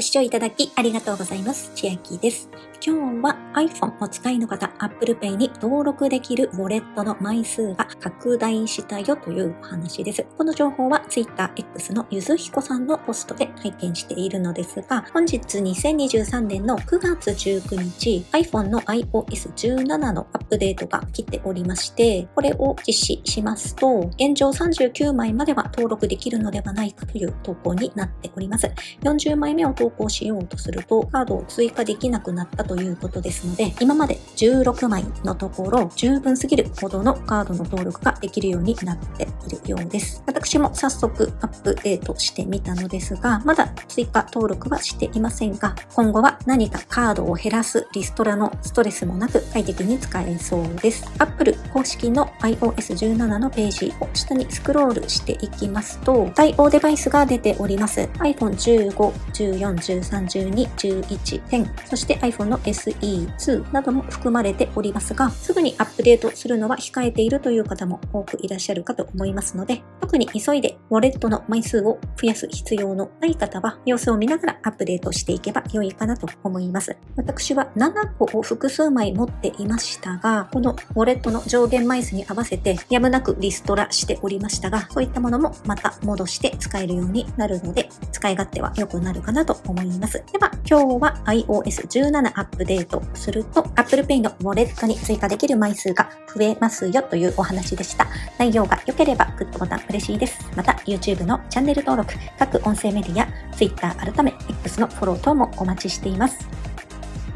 ご視聴いただきありがとうございます。千秋です。今日は iPhone お使いの方、Apple Pay に登録できるウォレットの枚数が拡大したよというお話です。この情報は Twitter X のゆずひこさんのポストで拝見しているのですが、本日2023年の9月19日、iPhone の iOS17 のアップデートが来ておりまして、これを実施しますと、現状39枚までは登録できるのではないかという投稿になっております。40枚目を投稿しようとすると、カードを追加できなくなったということですので、今まで16枚のところ、十分すぎるほどのカードの登録ができるようになっているようです。私も早速アップデートしてみたのですが、まだ追加登録はしていませんが、今後は何かカードを減らすリストラのストレスもなく快適に使えそうです。Apple 公式の iOS17 のページを下にスクロールしていきますと、対応デバイスが出ております。iPhone 15、14、13。12。11.1、そして iPhone の SE2 なども含まれておりますが、すぐにアップデートするのは控えているという方も多くいらっしゃるかと思いますので、特に急いでウォレットの枚数を増やす必要のない方は、様子を見ながらアップデートしていけば良いかなと思います。私は7個を複数枚持っていましたが、このウォレットの上限枚数に合わせてやむなくリストラしておりましたが、そういったものもまた戻して使えるようになるので、使い勝手は良くなるかなと思います。では、今日は iOS17 アップデートすると Apple Pay のウォレットに追加できる枚数が増えますよというお話でした。内容が良ければグッドボタン嬉しいです。また YouTube のチャンネル登録、各音声メディア、Twitter 改め X のフォロー等もお待ちしています。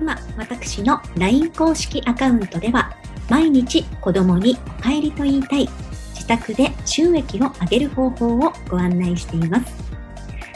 今、私の LINE 公式アカウントでは毎日子供にお帰りと言いたい自宅で収益を上げる方法をご案内しています。